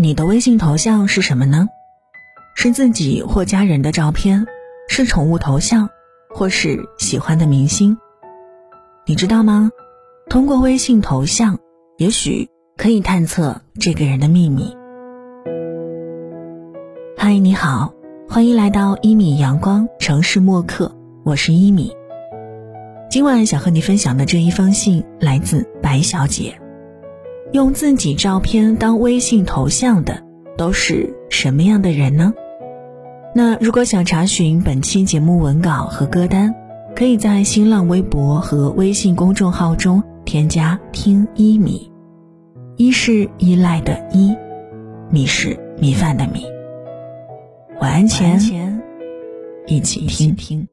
你的微信头像是什么呢？是自己或家人的照片，是宠物头像，或是喜欢的明星？你知道吗？通过微信头像，也许可以探测这个人的秘密。嗨，你好，欢迎来到一米阳光城市默客，我是一米。今晚想和你分享的这一封信来自白小姐。用自己照片当微信头像的都是什么样的人呢？那如果想查询本期节目文稿和歌单，可以在新浪微博和微信公众号中添加“听一米”，一是依赖的依，米是米饭的米。晚安前，一起听听。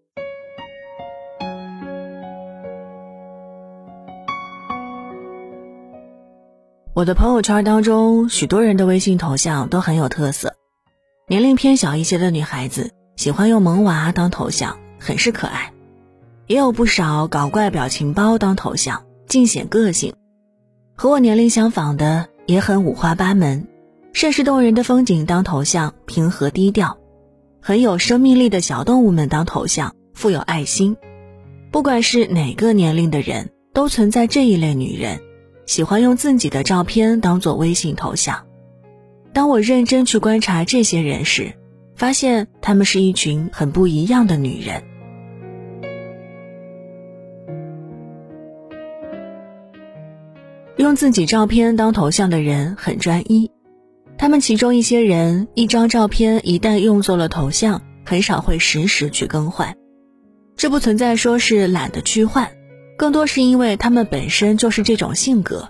我的朋友圈当中，许多人的微信头像都很有特色。年龄偏小一些的女孩子喜欢用萌娃当头像，很是可爱；也有不少搞怪表情包当头像，尽显个性。和我年龄相仿的也很五花八门，甚是动人的风景当头像，平和低调；很有生命力的小动物们当头像，富有爱心。不管是哪个年龄的人，都存在这一类女人。喜欢用自己的照片当做微信头像。当我认真去观察这些人时，发现他们是一群很不一样的女人。用自己照片当头像的人很专一，他们其中一些人一张照片一旦用作了头像，很少会时时去更换。这不存在说是懒得去换。更多是因为他们本身就是这种性格，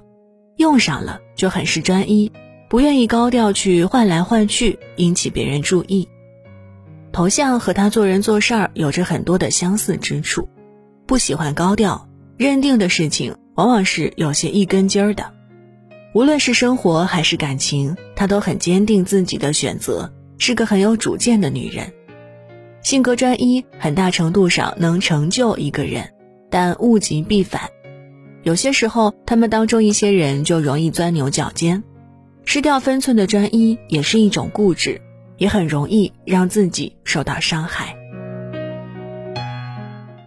用上了就很是专一，不愿意高调去换来换去，引起别人注意。头像和他做人做事儿有着很多的相似之处，不喜欢高调，认定的事情往往是有些一根筋儿的。无论是生活还是感情，她都很坚定自己的选择，是个很有主见的女人。性格专一，很大程度上能成就一个人。但物极必反，有些时候他们当中一些人就容易钻牛角尖，失掉分寸的专一也是一种固执，也很容易让自己受到伤害。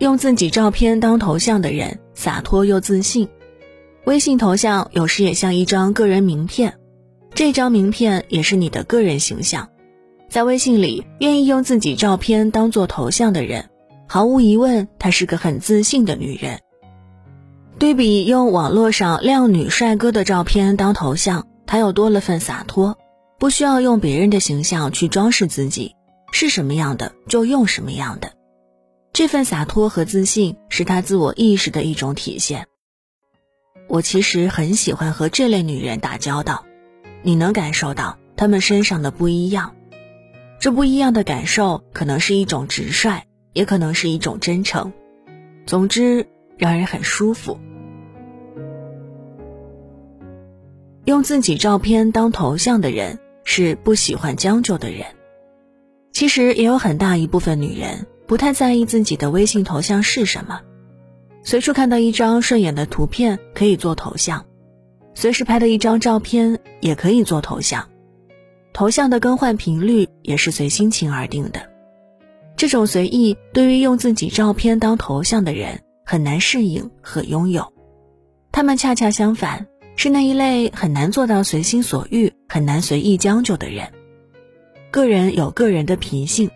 用自己照片当头像的人洒脱又自信，微信头像有时也像一张个人名片，这张名片也是你的个人形象。在微信里，愿意用自己照片当做头像的人。毫无疑问，她是个很自信的女人。对比用网络上靓女帅哥的照片当头像，她又多了份洒脱，不需要用别人的形象去装饰自己，是什么样的就用什么样的。这份洒脱和自信是她自我意识的一种体现。我其实很喜欢和这类女人打交道，你能感受到她们身上的不一样。这不一样的感受，可能是一种直率。也可能是一种真诚，总之让人很舒服。用自己照片当头像的人是不喜欢将就的人。其实也有很大一部分女人不太在意自己的微信头像是什么，随处看到一张顺眼的图片可以做头像，随时拍的一张照片也可以做头像，头像的更换频率也是随心情而定的。这种随意，对于用自己照片当头像的人很难适应和拥有。他们恰恰相反，是那一类很难做到随心所欲、很难随意将就的人。个人有个人的脾性，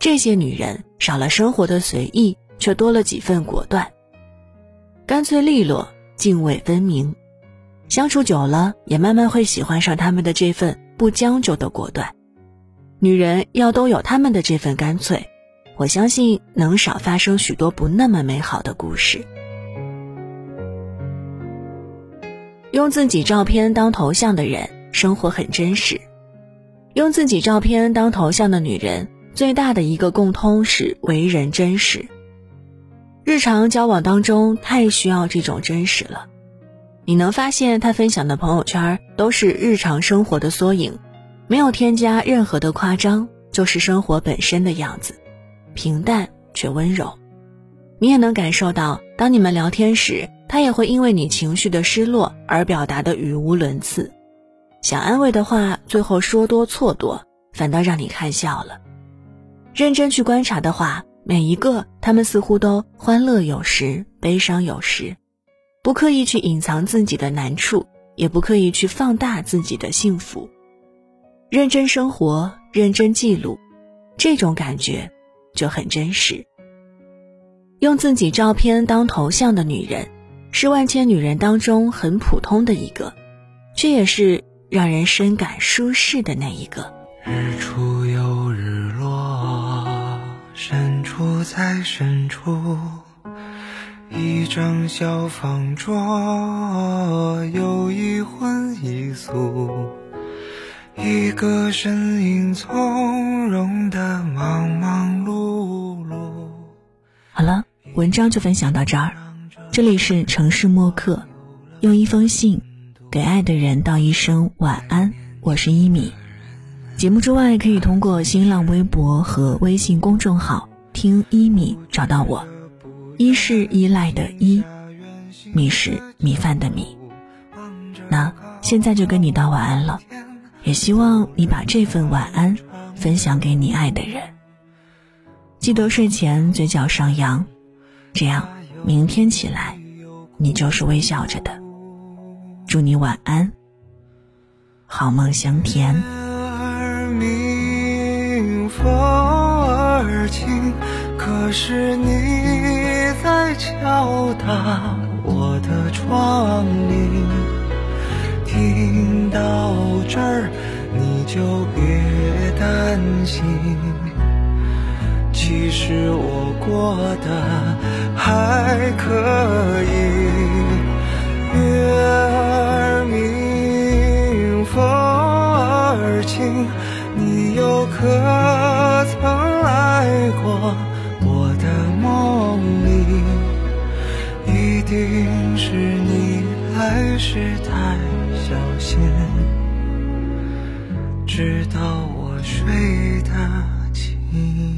这些女人少了生活的随意，却多了几分果断，干脆利落、泾渭分明。相处久了，也慢慢会喜欢上他们的这份不将就的果断。女人要都有他们的这份干脆，我相信能少发生许多不那么美好的故事。用自己照片当头像的人，生活很真实。用自己照片当头像的女人，最大的一个共通是为人真实。日常交往当中，太需要这种真实了。你能发现她分享的朋友圈都是日常生活的缩影。没有添加任何的夸张，就是生活本身的样子，平淡却温柔。你也能感受到，当你们聊天时，他也会因为你情绪的失落而表达的语无伦次。想安慰的话，最后说多错多，反倒让你看笑了。认真去观察的话，每一个他们似乎都欢乐有时，悲伤有时，不刻意去隐藏自己的难处，也不刻意去放大自己的幸福。认真生活，认真记录，这种感觉就很真实。用自己照片当头像的女人，是万千女人当中很普通的一个，却也是让人深感舒适的那一个。日出又日落，深处在深处，一张小方桌，有一荤一素，一个身影从容的忙忙碌碌。好了。文章就分享到这儿，这里是城市默客，用一封信给爱的人道一声晚安。我是一米，节目之外可以通过新浪微博和微信公众号听一米找到我。一是依赖的依，米是米饭的米。那现在就跟你道晚安了，也希望你把这份晚安分享给你爱的人。记得睡前嘴角上扬。这样，明天起来，你就是微笑着的。祝你晚安，好梦香甜。风儿轻，可是你在敲打我的窗棂。听儿，你就别担心。其实我过得还可以，月儿明，风儿轻，你又可曾来过我的梦里？一定是你来时太小心，直到我睡得轻。